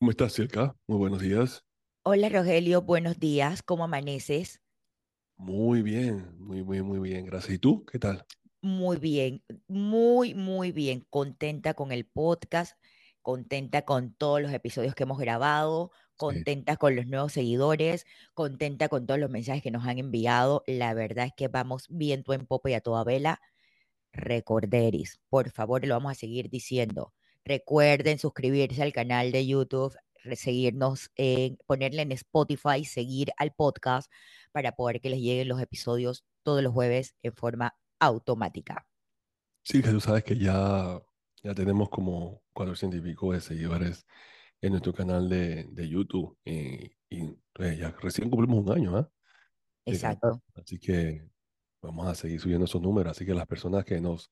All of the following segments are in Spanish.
¿Cómo estás, Silka? Muy buenos días. Hola Rogelio, buenos días, ¿cómo amaneces? Muy bien, muy, muy, muy bien, gracias. ¿Y tú? ¿Qué tal? Muy bien, muy, muy bien, contenta con el podcast, contenta con todos los episodios que hemos grabado, Sí. contenta con los nuevos seguidores, contenta con todos los mensajes que nos han enviado. La verdad es que vamos viento en popa y a toda vela. Recorderis, por favor, lo vamos a seguir diciendo. Recuerden suscribirse al canal de YouTube, seguirnos, en, ponerle en Spotify, seguir al podcast para poder que les lleguen los episodios todos los jueves en forma automática. Sí, que tú sabes que ya, ya tenemos como 400 y pico de seguidores en nuestro canal de, de YouTube. Y, y, pues, ya recién cumplimos un año, ¿ah? Exacto. Así que vamos a seguir subiendo esos números. Así que las personas que nos,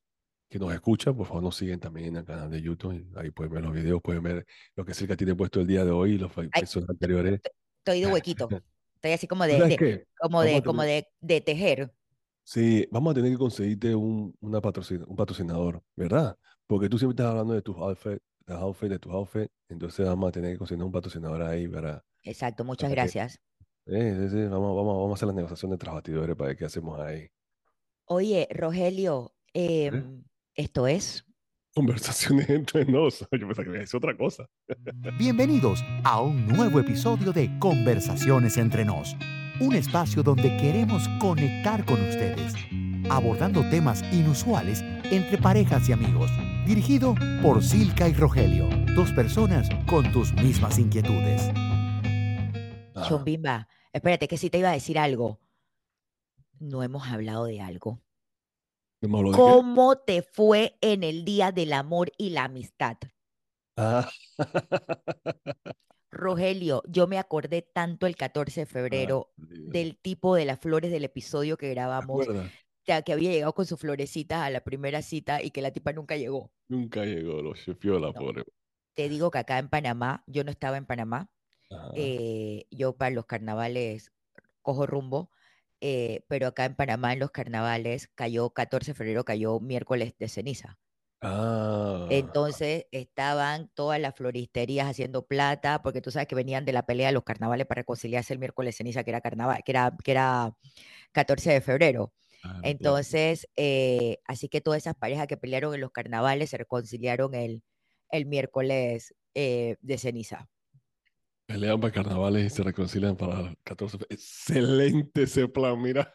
que nos escuchan, por favor, nos siguen también en el canal de YouTube. ahí pueden ver los videos, pueden ver lo que Silka tiene puesto el día de hoy y los episodios anteriores. estoy de huequito. Estoy así como ¿Tú de, como de, como de, de tejer. Sí, vamos a tener que conseguirte un, una patrocin- un patrocinador, ¿verdad? Porque tú siempre estás hablando de tus outfits, de tus outfits, de tus outfits, entonces vamos a tener que conseguir un patrocinador ahí para, Exacto, muchas para que, gracias. eh, sí, vamos, vamos, vamos a hacer las negociaciones de trabajadores para ver qué hacemos ahí. Oye, Rogelio, ¿Eh? Esto es Conversaciones entre nos. Yo pensaba que me decía otra cosa. Bienvenidos a un nuevo episodio de Conversaciones entre nos, un espacio donde queremos conectar con ustedes, abordando temas inusuales entre parejas y amigos, dirigido por Silka y Rogelio, dos personas con tus mismas inquietudes. Chombimba. Espérate, que sí te iba a decir algo. No hemos hablado de algo. ¿no me habló de qué? ¿Cómo te fue en el Día del Amor y la Amistad? Ah. Rogelio, yo me acordé tanto el 14 de Ah, febrero del tipo de las flores del episodio que ¿Te grabamos, que, que había llegado con sus florecitas a la primera cita y que la tipa nunca llegó. Nunca llegó, lo chefió la No, pobre. te digo que acá en Panamá, yo no estaba en Panamá, eh, yo para los carnavales cojo rumbo, eh, pero acá en Panamá en los carnavales cayó 14 de febrero, cayó miércoles de ceniza. Ah, Entonces estaban todas las floristerías haciendo plata, porque tú sabes que venían de la pelea de los carnavales para reconciliarse el miércoles de ceniza, que era carnaval, que era, que era 14 de febrero. claro. Entonces, eh, así que todas esas parejas que pelearon en los carnavales se reconciliaron el, el miércoles eh, de ceniza. Pelean para carnavales y se reconcilian para el 14. fe- Excelente ese plan, mira.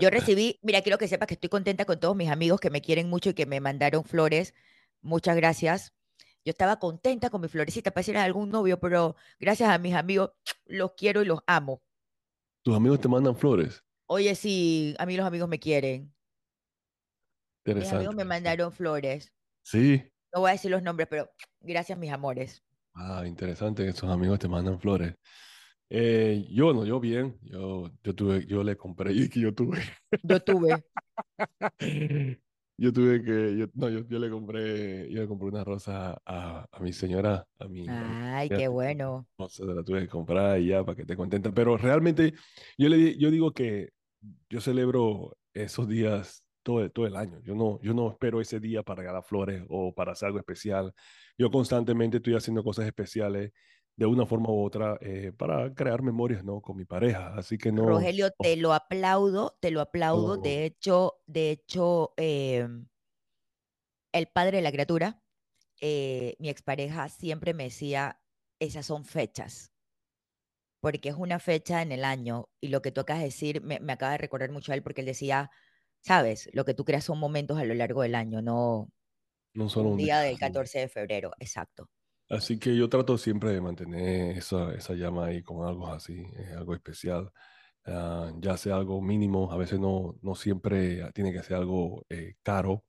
Yo recibí, mira, quiero que sepas que estoy contenta con todos mis amigos que me quieren mucho y que me mandaron flores. Muchas gracias. Yo estaba contenta con mi florecita, pareciera algún novio, pero gracias a mis amigos, los quiero y los amo. Tus amigos te mandan flores. Oye, sí, a mí los amigos me quieren. Mis Interesante. amigos me mandaron flores. Sí. No voy a decir los nombres, pero gracias, mis amores. Ah, interesante que tus amigos te mandan flores. Eh, yo no, yo bien. Yo, yo tuve, yo le compré, y que yo tuve. Yo tuve. Yo tuve que, yo, no, yo, yo le compré, yo le compré una rosa a, a mi señora, a mi, a mi Ay, qué bueno. no sé, la tuve que comprar y ya para que esté contenta. Pero realmente, yo le yo digo que yo celebro esos días todo, todo el año. Yo no, yo no espero ese día para regalar flores o para hacer algo especial. Yo constantemente estoy haciendo cosas especiales de una forma u otra eh, para crear memorias, ¿no? Con mi pareja. Así que no, Rogelio, te lo aplaudo, te lo aplaudo. De hecho, de hecho, em, el padre de la criatura, eh, mi expareja siempre me decía, esas son fechas, porque es una fecha en el año y lo que tú acabas de decir me, me acaba de recordar mucho a él porque él decía, sabes, lo que tú creas son momentos a lo largo del año, no no solo un día día. del 14 de febrero, exacto. Así que yo trato siempre de mantener esa, esa llama ahí con algo así, eh, algo especial. Ah, ya sea algo mínimo, a veces no, no siempre tiene que ser algo eh, caro,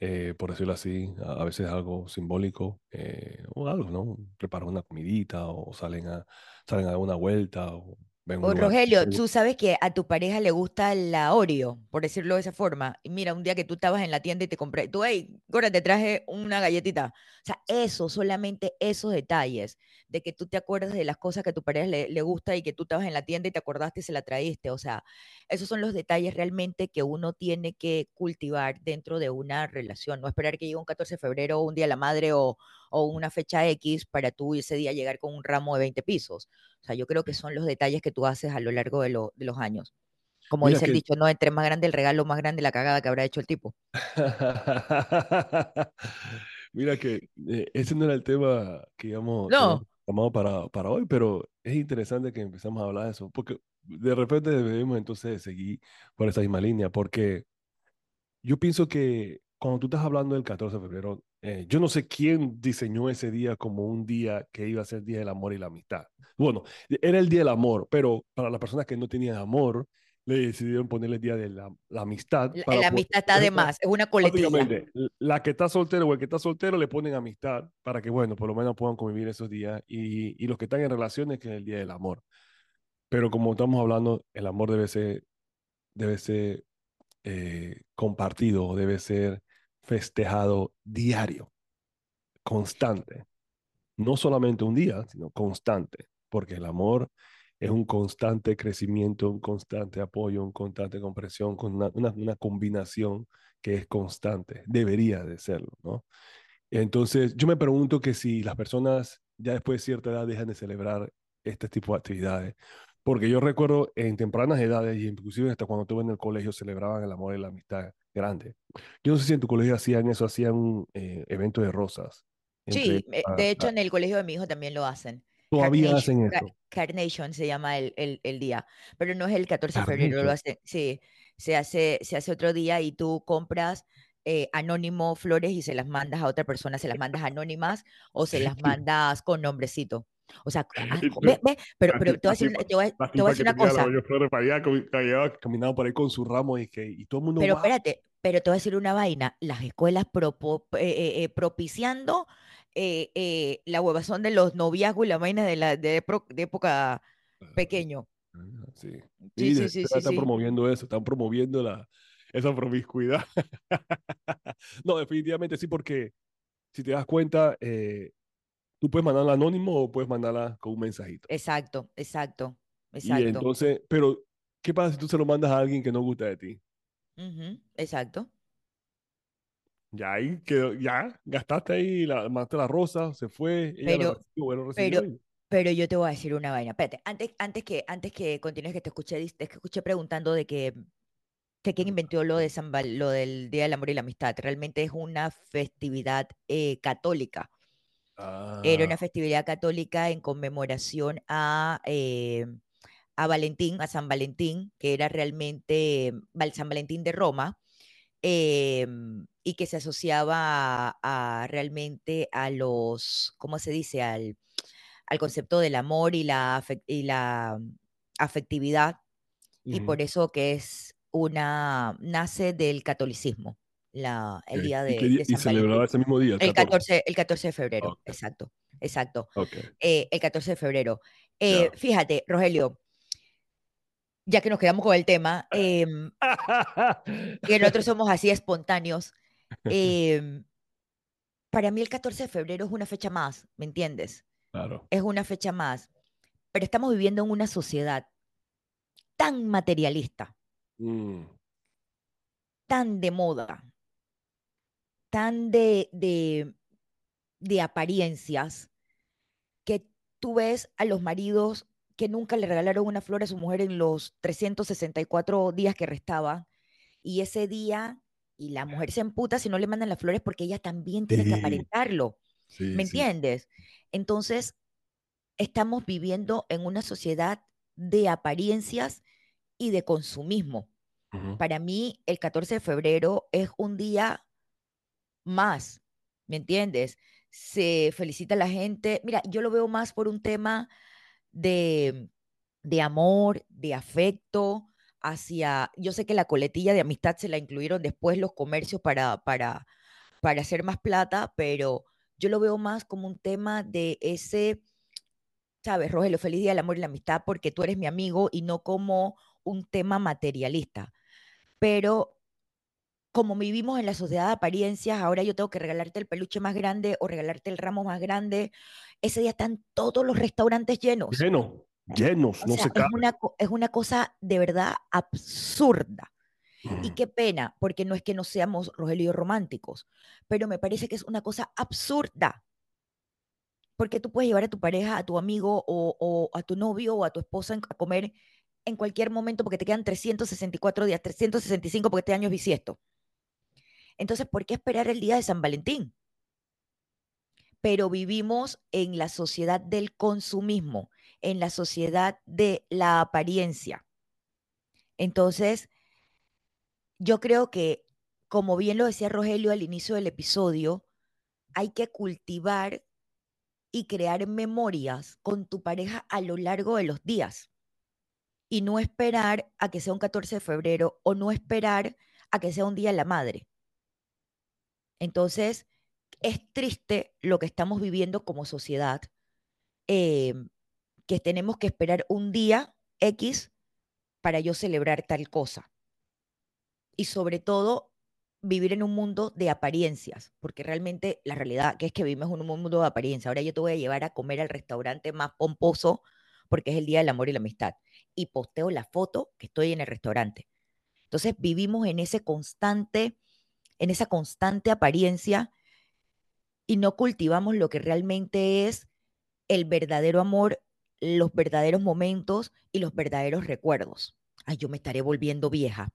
eh, por decirlo así, a, veces algo simbólico, eh, o algo, ¿no? Preparar una comidita o salen a, salen a una vuelta o ven un O lugar. Rogelio, tú sabes que a tu pareja le gusta la Oreo, por decirlo de esa forma. Y mira, un día que tú estabas en la tienda y te compré, tú, hey, Gora, te traje una galletita. O sea, eso, solamente esos detalles, de que tú te acuerdas de las cosas que a tu pareja le, le gusta y que tú estabas en la tienda y te acordaste y se la traíste. O sea, esos son los detalles realmente que uno tiene que cultivar dentro de una relación. No esperar que llegue un 14 de febrero o un día de la madre o, o una fecha X para tú ese día llegar con un ramo de 20 pisos. O sea, yo creo que son los detalles que tú haces a lo largo de, de los años. Como Mira dice el que, dicho, no, entre más grande el regalo, más grande la cagada que habrá hecho el tipo. mira que eh, ese no era el tema que íbamos, No, llamado para, para hoy, pero es interesante que empezamos a hablar de eso, porque de repente debemos entonces seguir por esa misma línea, porque yo pienso que cuando tú estás hablando del 14 de febrero, eh, yo no sé quién diseñó ese día como un día que iba a ser el Día del Amor y la Amistad. Bueno, era el Día del Amor, pero para las personas que no tenían amor, le decidieron ponerle el Día de la, la Amistad. la, Para la amistad está de más, es una coletilla. La que está soltero o el que está soltero le ponen amistad para que, bueno, por lo menos puedan convivir esos días y, y los que están en relaciones que es el Día del Amor. Pero como estamos hablando, el amor debe ser, debe ser eh, compartido, debe ser festejado diario, constante. No solamente un día, sino constante, porque el amor es un constante crecimiento, un constante apoyo, un constante comprensión, con una, combinación que es constante, debería de serlo, ¿no? Entonces, yo me pregunto que si las personas ya después de cierta edad dejan de celebrar este tipo de actividades, porque yo recuerdo en tempranas edades y inclusive hasta cuando estuve en el colegio celebraban el amor y la amistad grande. Yo no sé si en tu colegio hacían eso, hacían un eh, evento de rosas. Sí, eh, de hecho en el colegio de mi hijo también lo hacen. todavía Carnation, hacen eso. Carnation se llama el, el- el día, pero no es el 14 de febrero, lo Carnation. hace, sí, se hace, se hace otro día y tú compras eh, anónimo flores y se las mandas a otra persona, se las mandas anónimas o se las mandas con nombrecito. O sea, ah, ve, ve, pero, pero te voy a decir, te voy a- te voy a decir una cosa, caminando por ahí con su ramo y, que, y todo el mundo, pero wow. espérate, pero te voy a decir una vaina, las escuelas propo- eh, eh, eh, propiciando eh, eh, la huevazón de los noviazgos y la vaina de, la, de, de época pequeño. Sí. Sí, sí, sí, sí, están sí. promoviendo eso, están promoviendo la, esa promiscuidad. No, definitivamente sí, porque si te das cuenta, eh, tú puedes mandarla anónimo o puedes mandarla con un mensajito. Exacto, exacto, Y exacto. entonces, pero, ¿qué pasa si tú se lo mandas a alguien que no gusta de ti? Exacto. Ya ahí quedó, ya gastaste ahí, la, mandaste la rosa, se fue, ella lo Pero, recibió, él lo recibió. pero, y- pero yo te voy a decir una vaina. Espérate, antes, antes que, antes que continúes, que te escuché, te escuché preguntando de que, que quién inventó lo de San Val- lo del Día del Amor y la Amistad. Realmente es una festividad eh, católica. Era Ah, una festividad católica en conmemoración a, eh, a Valentín, a San Valentín, que era realmente Val- San Valentín de Roma, em, y que se asociaba a, a realmente a los, ¿cómo se dice? Al, al concepto del amor y la, y la afectividad, y por eso que es una, nace del catolicismo, la, el ok. día ¿Y qué de, y celebraba ese mismo día, el El 14? 14, el 14 de febrero, exacto, exacto. eh, el 14 de febrero. Eh, fíjate, Rogelio, ya que nos quedamos con el tema, em, que nosotros somos así espontáneos, em, para mí el 14 de febrero es una fecha más, ¿me entiendes? Claro. Es una fecha más, pero estamos viviendo en una sociedad tan materialista, Mm, tan de moda, tan de, de, de apariencias, que tú ves a los maridos que nunca le regalaron una flor a su mujer en los 364 días que restaban, y ese día, y la mujer se emputa si no le mandan las flores porque ella también tiene que aparentarlo, sí, ¿me sí. entiendes? Entonces, estamos viviendo en una sociedad de apariencias y de consumismo. Para mí, el 14 de febrero es un día más, ¿me entiendes? Se felicita la gente. Mira, yo lo veo más por un tema de, de amor, de afecto hacia, yo sé que la coletilla de amistad se la incluyeron después los comercios para, para, para hacer más plata, pero yo lo veo más como un tema de ese, sabes, Rogelio, feliz día del amor y la amistad porque tú eres mi amigo y no como un tema materialista. Pero como vivimos en la sociedad de apariencias, ahora yo tengo que regalarte el peluche más grande o regalarte el ramo más grande. Ese día están todos los restaurantes llenos. Lleno, llenos, O no sea, se es cabe. una, es una cosa de verdad absurda. Y qué pena, porque no es que no seamos Rogelio románticos, pero me parece que es una cosa absurda. Porque tú puedes llevar a tu pareja, a tu amigo o, o a tu novio o a tu esposa a comer en cualquier momento porque te quedan 364 días, 365 porque este año es bisiesto. Entonces, ¿por qué esperar el día de San Valentín? Pero vivimos en la sociedad del consumismo, en la sociedad de la apariencia. Entonces, yo creo que, como bien lo decía Rogelio al inicio del episodio, hay que cultivar y crear memorias con tu pareja a lo largo de los días y no esperar a que sea un 14 de febrero o no esperar a que sea un día de la madre. Entonces, es triste lo que estamos viviendo como sociedad, em, que tenemos que esperar un día X para yo celebrar tal cosa. Y sobre todo, vivir en un mundo de apariencias, porque realmente la realidad que es que vivimos en un mundo de apariencia. Ahora yo te voy a llevar a comer al restaurante más pomposo porque es el Día del Amor y la Amistad. Y posteo la foto que estoy en el restaurante. Entonces vivimos en ese constante, en esa constante apariencia y no cultivamos lo que realmente es el verdadero amor, los verdaderos momentos y los verdaderos recuerdos. Ay, yo me estaré volviendo vieja.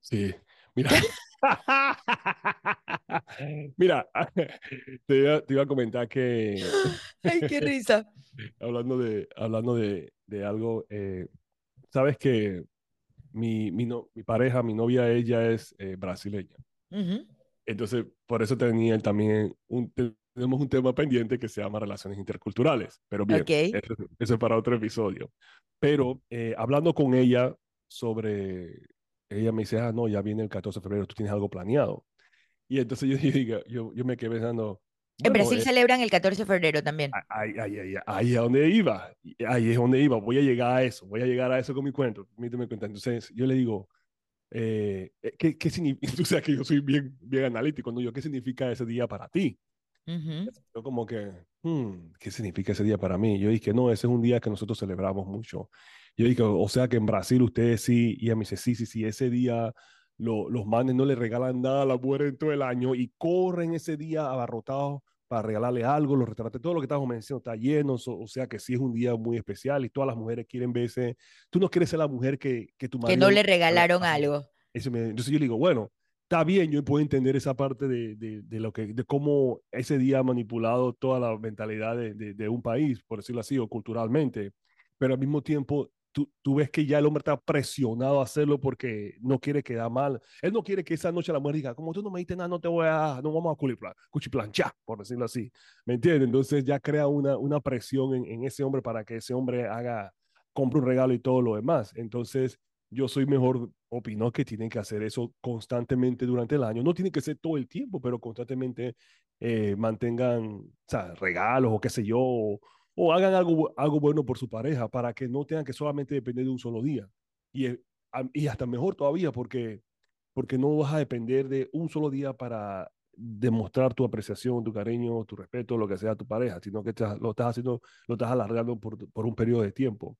Sí, mira. Mira, te iba, te iba, a comentar que... Ay, qué risa. hablando de, hablando de, de algo, eh, sabes que mi, mi, no, mi, pareja, mi novia, ella es eh, brasileña. Uh -huh. Entonces, por eso tenía también un, tenemos un tema pendiente que se llama relaciones interculturales. Pero bien, okay. eso, eso, es para otro episodio. Pero eh, hablando con ella sobre, ella me dice, ah, no, ya viene el 14 de febrero, tú tienes algo planeado. Y entonces yo, yo, yo, yo me quedé pensando, en bueno, Brasil eh, celebran el 14 de febrero también. Ahí, ahí, ahí, ahí, es donde iba. Ahí es donde iba. Voy a llegar a eso. Voy a llegar a eso con mi cuento. Permíteme cuenta. Entonces, yo le digo, eh, ¿qué, qué significa? O sea, que yo soy bien, bien analítico. ¿no? Yo, ¿qué significa ese día para ti? Uh -huh. Yo como que, hmm, ¿qué significa ese día para mí? Yo dije, no, ese es un día que nosotros celebramos mucho. Yo dije, o sea, que en Brasil ustedes sí. Y ella me dice, sí, sí, sí, ese día lo, los manes no le regalan nada a la mujer en todo el año y corren ese día abarrotados para regalarle algo, los retratos, todo lo que estamos mencionando está lleno, o, sea que sí es un día muy especial y todas las mujeres quieren verse. Tú no quieres ser la mujer que, que tu marido... Que no le regalaron algo. Eso me, entonces yo le digo, bueno, está bien, yo puedo entender esa parte de, de, de, lo que, de cómo ese día ha manipulado toda la mentalidad de, de, de un país, por decirlo así, o culturalmente, pero al mismo tiempo Tú, tú, ves que ya el hombre está presionado a hacerlo porque no quiere quedar mal. Él no quiere que esa noche la mujer diga, como tú no me diste nada, no te voy a, no vamos a cuchiplanchar, por decirlo así. ¿Me entiendes? Entonces ya crea una, una presión en, en, ese hombre para que ese hombre haga, compre un regalo y todo lo demás. Entonces yo soy mejor, opino que tienen que hacer eso constantemente durante el año. No tiene que ser todo el tiempo, pero constantemente eh, mantengan o sea, regalos o qué sé yo, o, o hagan algo, algo bueno por su pareja para que no tengan que solamente depender de un solo día. Y, y hasta mejor todavía porque, porque no vas a depender de un solo día para demostrar tu apreciación, tu cariño, tu respeto, lo que sea a tu pareja, sino que te, lo estás haciendo, lo estás alargando por, por un periodo de tiempo.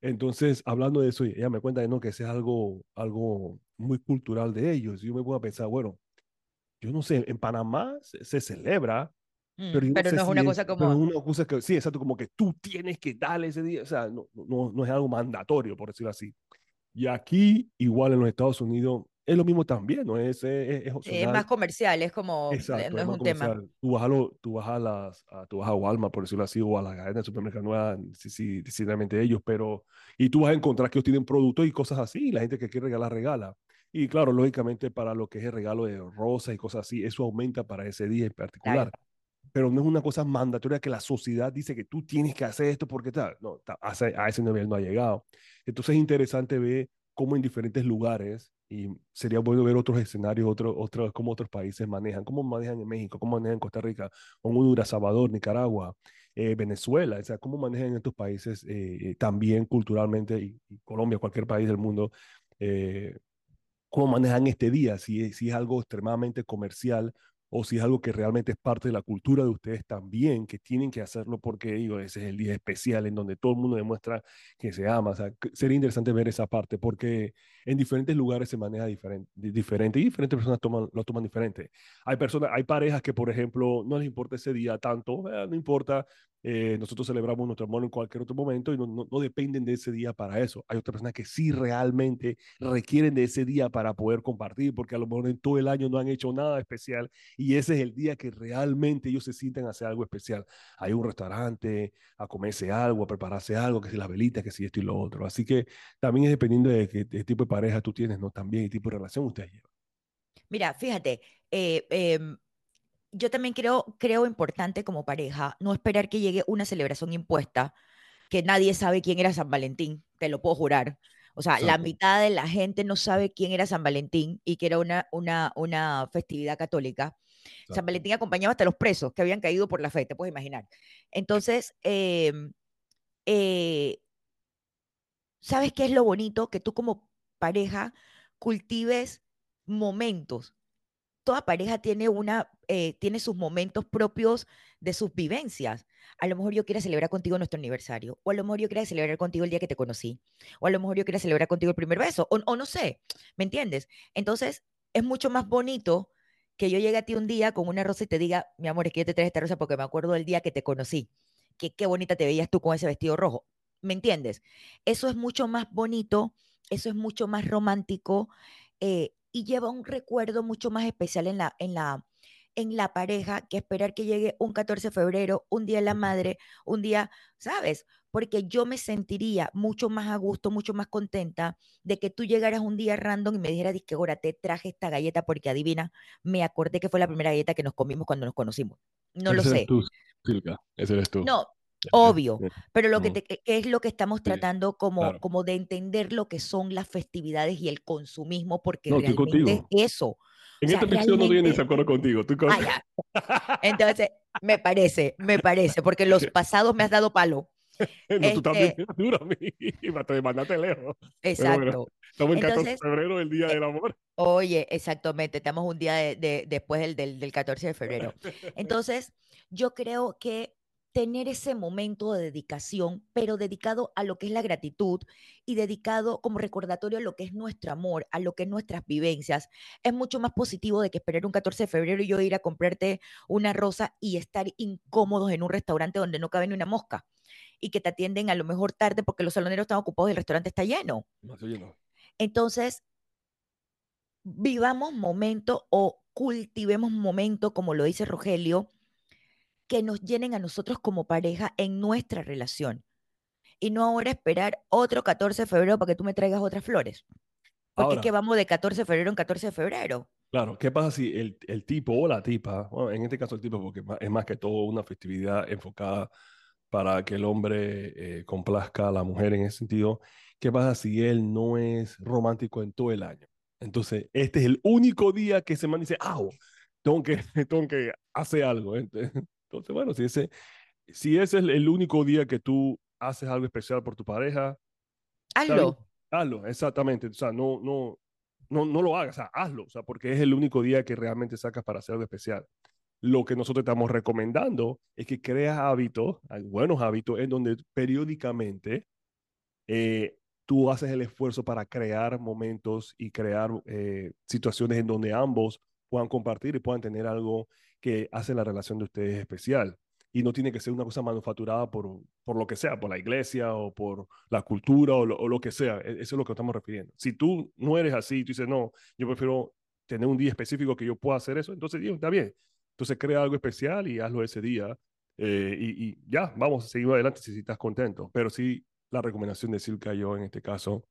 Entonces, hablando de eso, ella me cuenta que no, que ese es algo, algo muy cultural de ellos. Y yo me pongo a pensar, bueno, yo no sé, en Panamá se, se celebra, pero, no, pero no, es si una cosa como... una cosa que, sí, exacto, como que tú tienes que darle ese día, o sea, no, no, no es algo mandatorio, por decirlo así. Y aquí, igual en los Estados Unidos, es lo mismo también, ¿no? Es, es, es, es más comercial, es como, exacto, no es, un comercial. tema. Tú vas, a lo, tú, vas a las, a, tú vas a Walmart, por decirlo así, o a la cadena de supermercados, no sí, decididamente ellos, pero, y tú vas a encontrar que ellos tienen productos y cosas así, y la gente que quiere regalar, regala. Y claro, lógicamente para lo que es el regalo de rosas y cosas así, eso aumenta para ese día en particular. Claro pero no es una cosa mandatoria que la sociedad dice que tú tienes que hacer esto porque tal. No, a ese nivel no ha llegado. Entonces es interesante ver cómo en diferentes lugares, y sería bueno ver otros escenarios, otros, otros, cómo otros países manejan, cómo manejan en México, cómo manejan en Costa Rica, Honduras, Salvador, Nicaragua, eh, Venezuela, o sea, cómo manejan estos países eh, también culturalmente, y, y, Colombia, cualquier país del mundo, eh, cómo manejan este día, si, si es algo extremadamente comercial o si es algo que realmente es parte de la cultura de ustedes también, que tienen que hacerlo porque digo, ese es el día especial en donde todo el mundo demuestra que se ama. Sería interesante ver esa parte porque en diferentes lugares se maneja diferente, diferente y diferentes personas toman, lo toman diferente. Hay personas, hay parejas que, por ejemplo, no les importa ese día tanto, eh, no importa, eh, nosotros celebramos nuestro amor en cualquier otro momento y no, no, no, dependen de ese día para eso. Hay otras personas que sí realmente requieren de ese día para poder compartir, porque a lo mejor en todo el año no han hecho nada especial y ese es el día que realmente ellos se sienten a hacer algo especial. Hay un restaurante, a comerse algo, a prepararse algo, que si las velitas, que si esto y lo otro. Así que también es dependiendo de qué tipo de pareja tú tienes, ¿no? También el tipo de relación ustedes llevan. Mira, fíjate, eh, eh, yo también creo, creo importante como pareja no esperar que llegue una celebración impuesta, que nadie sabe quién era San Valentín, te lo puedo jurar. O sea, Exacto. la mitad de la gente no sabe quién era San Valentín y que era una, una, una festividad católica. Exacto. San Valentín acompañaba hasta los presos que habían caído por la fe, te puedes imaginar. Entonces, eh, eh, ¿sabes qué es lo bonito? Que tú como pareja cultives momentos toda pareja tiene, una, eh, tiene sus momentos propios de sus vivencias. A lo mejor yo quiero celebrar contigo nuestro aniversario, o a lo mejor yo quiero celebrar contigo el día que te conocí, o a lo mejor yo quiero celebrar contigo el primer beso, o, o no sé, ¿me entiendes? Entonces, es mucho más bonito que yo llegue a ti un día con una rosa y te diga, mi amor, es que yo te traje esta rosa porque me acuerdo del día que te conocí, que qué bonita te veías tú con ese vestido rojo, ¿me entiendes? Eso es mucho más bonito, eso es mucho más romántico, eh, y lleva un recuerdo mucho más especial en la, en la, en la pareja que esperar que llegue un 14 de febrero, un día de la madre, un día, ¿sabes? Porque yo me sentiría mucho más a gusto, mucho más contenta de que tú llegaras un día random y me dijeras, que ahora te traje esta galleta porque adivina, me acordé que fue la primera galleta que nos comimos cuando nos conocimos. No ese lo sé. Eres tú, Silka. Ese eres tú. No, Obvio, pero lo que, te, que es lo que estamos tratando como, claro. como de entender lo que son las festividades y el consumismo, porque no, realmente es eso. En o sea, esta episodio no viene de acuerdo contigo. Tú con... ah, Entonces, me parece, me parece, porque los pasados me has dado palo. no, este, tú también duro a mí, te mandaste lejos. Exacto. Bueno, estamos en 14 de febrero, el Día eh, del Amor. Oye, exactamente, estamos un día de, de, después del, del, del 14 de febrero. Entonces, yo creo que tener ese momento de dedicación, pero dedicado a lo que es la gratitud y dedicado como recordatorio a lo que es nuestro amor, a lo que es nuestras vivencias, es mucho más positivo de que esperar un 14 de febrero y yo ir a comprarte una rosa y estar incómodos en un restaurante donde no cabe ni una mosca y que te atienden a lo mejor tarde porque los saloneros están ocupados y el restaurante está lleno. No, lleno. Entonces, vivamos momentos o cultivemos momentos, como lo dice Rogelio, que nos llenen a nosotros como pareja en nuestra relación. Y no ahora esperar otro 14 de febrero para que tú me traigas otras flores. Porque Ahora. es que vamos de 14 de febrero en 14 de febrero. Claro, ¿qué pasa si el, el tipo o la tipa, bueno, en este caso el tipo, porque es más que todo una festividad enfocada para que el hombre eh, complazca a la mujer en ese sentido, ¿qué pasa si él no es romántico en todo el año? Entonces, este es el único día que ese man dice, ah, tengo que, tengo que hacer algo. Entonces, bueno, si ese, si ese es el único día que tú haces algo especial por tu pareja, Hazlo. hazlo, exactamente. O sea, no, no, no, no lo hagas, o sea, hazlo, o sea, porque es el único día que realmente sacas para hacer algo especial. Lo que nosotros estamos recomendando es que creas hábitos, buenos hábitos, en donde periódicamente eh, tú haces el esfuerzo para crear momentos y crear eh, situaciones en donde ambos puedan compartir y puedan tener algo que hace la relación de ustedes especial. Y no tiene que ser una cosa manufacturada por, por lo que sea, por la iglesia o por la cultura o lo, que sea. E- Eso es lo que estamos refiriendo. Si tú no eres así, tú dices, no, yo prefiero tener un día específico que yo pueda hacer eso, entonces, Dios, está bien. Entonces crea algo especial y hazlo ese día. eh, y, y ya, vamos a seguir adelante si, si estás contento. Pero sí, la recomendación de Silka yo en este caso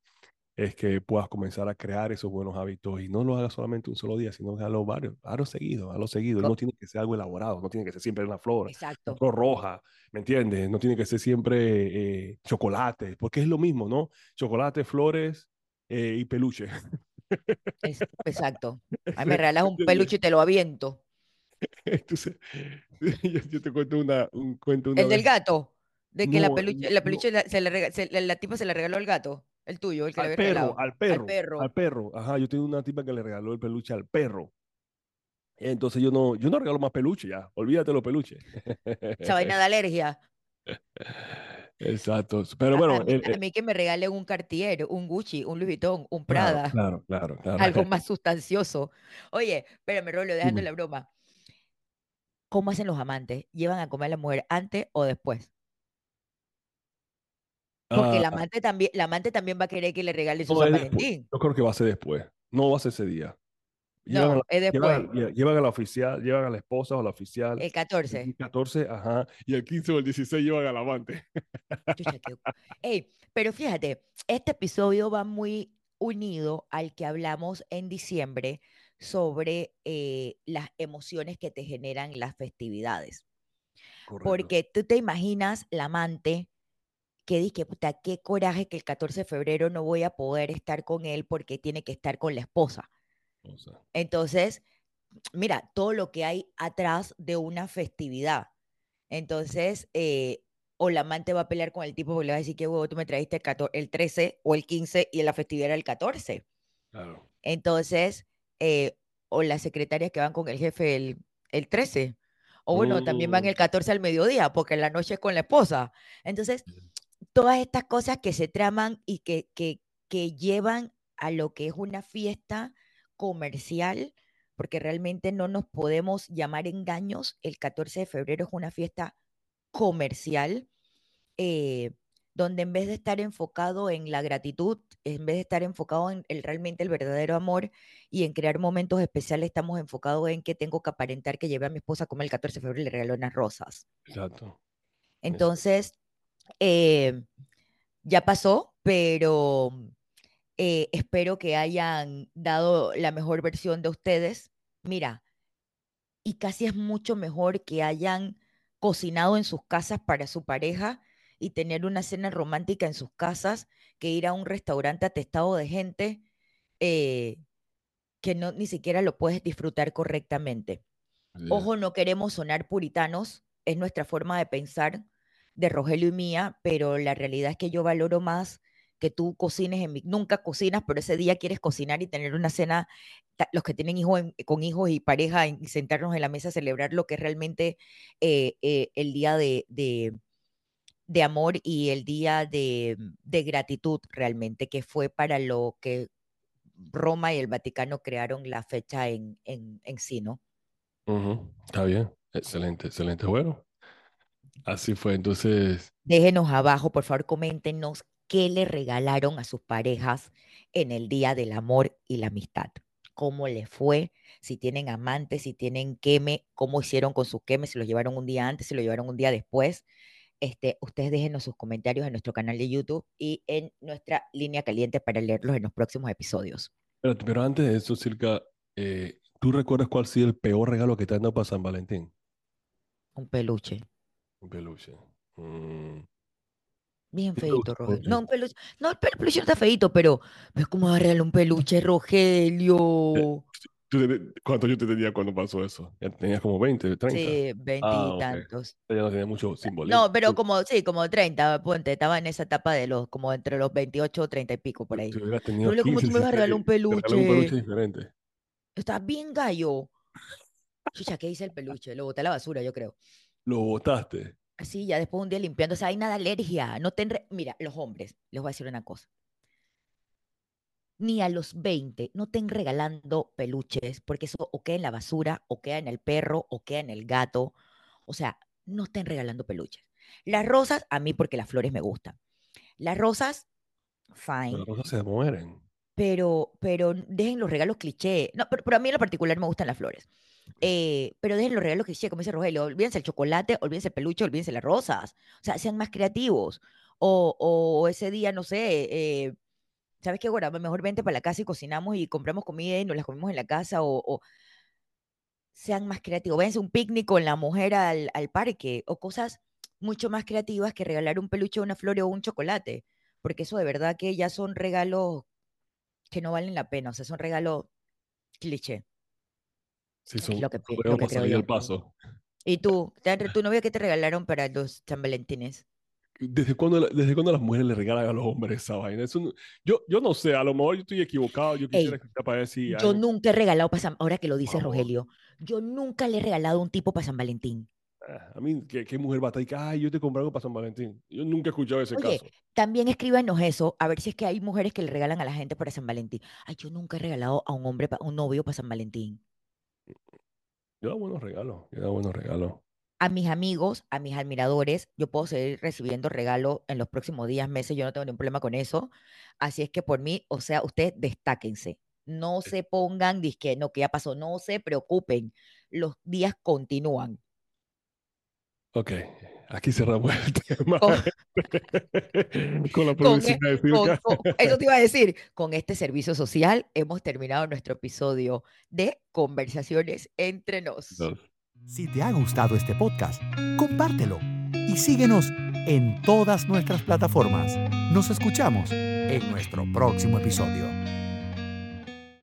es que puedas comenzar a crear esos buenos hábitos y no lo hagas solamente un solo día, sino que hazlo varios, hazlo seguido, hazlo seguido. Co- no tiene que ser algo elaborado, no tiene que ser siempre una flor, una Exacto. flor roja, ¿me entiendes? No tiene que ser siempre eh, chocolate, porque es lo mismo, ¿no? Chocolate, flores eh, y peluche. Exacto. Ay, me regalas un peluche y te lo aviento. Entonces, yo, yo te cuento una, un cuento una El del gato. De que la No, peluche, la no, peluche la, se rega- se- la, la tipa se le regaló al gato. El tuyo, el que le al había perro, regalado. al Al perro, al perro. Ajá, yo tengo una tipa que le regaló el peluche al perro. Entonces yo no, yo no regalo más peluche ya, olvídate los peluches. Esa vaina de alergia. Exacto, pero bueno, a mí, el- a el- mí que me regalen un Cartier, un Gucci, un Louis Vuitton, un Prada, claro, claro, claro. algo más sustancioso. Oye, espérame, Rollo, dejando la broma. ¿Cómo hacen los amantes? ¿Llevan a comer a la mujer antes o después? Porque Ah, la amante también, la amante también va a querer que le regale su no, San es después. Valentín. Yo creo que va a ser después, no va a ser ese día. Llevan a No, la, es llevan, después, a- lle- llevan a la oficial, llevan a la esposa o a la oficial. el El 14. 14, ajá, y el 15 o el 16 llevan al amante. Ey, pero fíjate, este episodio va muy unido al que hablamos en diciembre sobre eh, las emociones que te generan las festividades. Correcto. Porque tú te imaginas la amante que dice, puta, qué coraje que el 14 de febrero no voy a poder estar con él porque tiene que estar con la esposa. O sea, Entonces, mira, todo lo que hay atrás de una festividad. Entonces, eh, o la amante va a pelear con el tipo porque le va a decir que huevo, tú me trajiste el, 14 el 13 o el 15 y la festividad era el 14. claro. Entonces, eh, o las secretarias que van con el jefe el, el 13. O bueno, también van Mm, el 14 al mediodía porque en la noche es con la esposa. Entonces, todas estas cosas que se traman y que, que, que llevan a lo que es una fiesta comercial, porque realmente no nos podemos llamar engaños. El 14 de febrero es una fiesta comercial, eh, donde en vez de estar enfocado en la gratitud, en vez de estar enfocado en el, realmente el verdadero amor y en crear momentos especiales, estamos enfocados en que tengo que aparentar que llevé a mi esposa a comer el 14 de febrero y le regaló unas rosas. Exacto. Entonces, eh, ya pasó, pero eh, espero que hayan dado la mejor versión de ustedes. Mira, y casi es mucho mejor que hayan cocinado en sus casas para su pareja y tener una cena romántica en sus casas que ir a un restaurante atestado de gente eh, que no ni siquiera lo puedes disfrutar correctamente. Ojo, no queremos sonar puritanos, es nuestra forma de pensar de Rogelio y mía, pero la realidad es que yo valoro más que tú cocines en mi... Nunca cocinas, pero ese día quieres cocinar y tener una cena, los que tienen hijos con hijos y pareja, y sentarnos en la mesa a celebrar lo que es realmente eh, eh, el día de, de, de amor y el día de, de gratitud realmente, que fue para lo que Roma y el Vaticano crearon la fecha en, en, en sí, ¿no? Está bien. Excelente, excelente. Bueno, así fue. Entonces, Déjenos abajo, por favor, coméntenos qué le regalaron a sus parejas en el Día del Amor y la Amistad. ¿Cómo les fue? Si tienen amantes, si tienen queme, cómo hicieron con sus quemes, si los llevaron un día antes, si lo llevaron un día después. Este, ustedes déjenos sus comentarios en nuestro canal de YouTube y en nuestra línea caliente para leerlos en los próximos episodios. pero, pero antes de eso, Circa, eh, ¿tú recuerdas cuál ha sido el peor regalo que te han dado para San Valentín? Un peluche. Un peluche. Mm, Bien ¿qué feito, peluche? Rogelio. No, un peluche. No, el pel- peluche no está feito, pero, pero ¿cómo va a regalar un peluche, Rogelio? ¿Tú tenías- ¿Cuántos yo te tenía cuando pasó eso? Ya tenías como 20, 30. Sí, Ah, ok. veintitantos. Ya no tenía mucho simbolismo. No, pero como, sí, como 30, ponte, estaba en esa etapa de los, como entre los 28 o 30 y pico por ahí. ¿cómo 15, tú me vas a regalar un 16, te regalé un peluche peluche? diferente. Está bien gallo. Chucha, ¿qué dice el peluche? Lo boté a la basura, yo creo. Lo botaste. Así, ya después un día limpiando, o sea, hay nada alergia. No re- Mira, los hombres, les voy a decir una cosa. Ni a los 20 no estén regalando peluches, porque eso o queda en la basura, o queda en el perro, o queda en el gato. O sea, no estén regalando peluches. Las rosas, a mí porque las flores me gustan. Las rosas, fine, las cosas se mueren. pero, pero dejen los regalos cliché. No, pero, pero a mí en lo particular me gustan las flores. Eh, pero dejen los regalos cliché, como dice Rogelio. Olvídense el chocolate, olvídense el peluche, olvídense las rosas. O sea, sean más creativos. O, o ese día, no sé, eh, ¿sabes qué? Ahora, mejor vente para la casa y cocinamos y compramos comida y nos las comemos en la casa. O, sean más creativos. Váyanse a un picnic con la mujer al, al parque. O cosas mucho más creativas que regalar un peluche, una flor o un chocolate. Porque eso de verdad que ya son regalos que no valen la pena. O sea, son regalos cliché. Sí, Es son lo que, lo que creo yo. paso. ¿Y tú? ¿Te- ¿Tu novia qué te regalaron para los San Valentines? ¿Desde cuándo, desde cuándo las mujeres le regalan a los hombres esa vaina? Eso no- yo, yo no sé, a lo mejor yo estoy equivocado. Yo quisiera Ey, escuchar para si Yo hay- nunca he regalado para San, ahora que lo dice favor. Rogelio, yo nunca le he regalado un tipo para San Valentín. Ah, A mí, ¿qué, qué mujer va a estar que, ay, yo te compré algo para San Valentín? Yo nunca he escuchado ese Oye, caso. también escríbanos eso, a ver si es que hay mujeres que le regalan a la gente para San Valentín. Ay, yo nunca he regalado a un hombre, pa- un novio para San Valentín. Yo da buenos regalos, yo da buenos regalos. A mis amigos, a mis admiradores, yo puedo seguir recibiendo regalos en los próximos días, meses, yo no tengo ningún problema con eso. Así es que por mí, o sea, ustedes destáquense. No se pongan, disque, no, que ya pasó, no se preocupen. Los días continúan. Ok, aquí cerramos el tema. Con- Con la con, e- publicidad de con- Circa. con- eso te iba a decir, con este servicio social hemos terminado nuestro episodio de Conversaciones entre nos. Si te ha gustado este podcast, compártelo y síguenos en todas nuestras plataformas. Nos escuchamos en nuestro próximo episodio.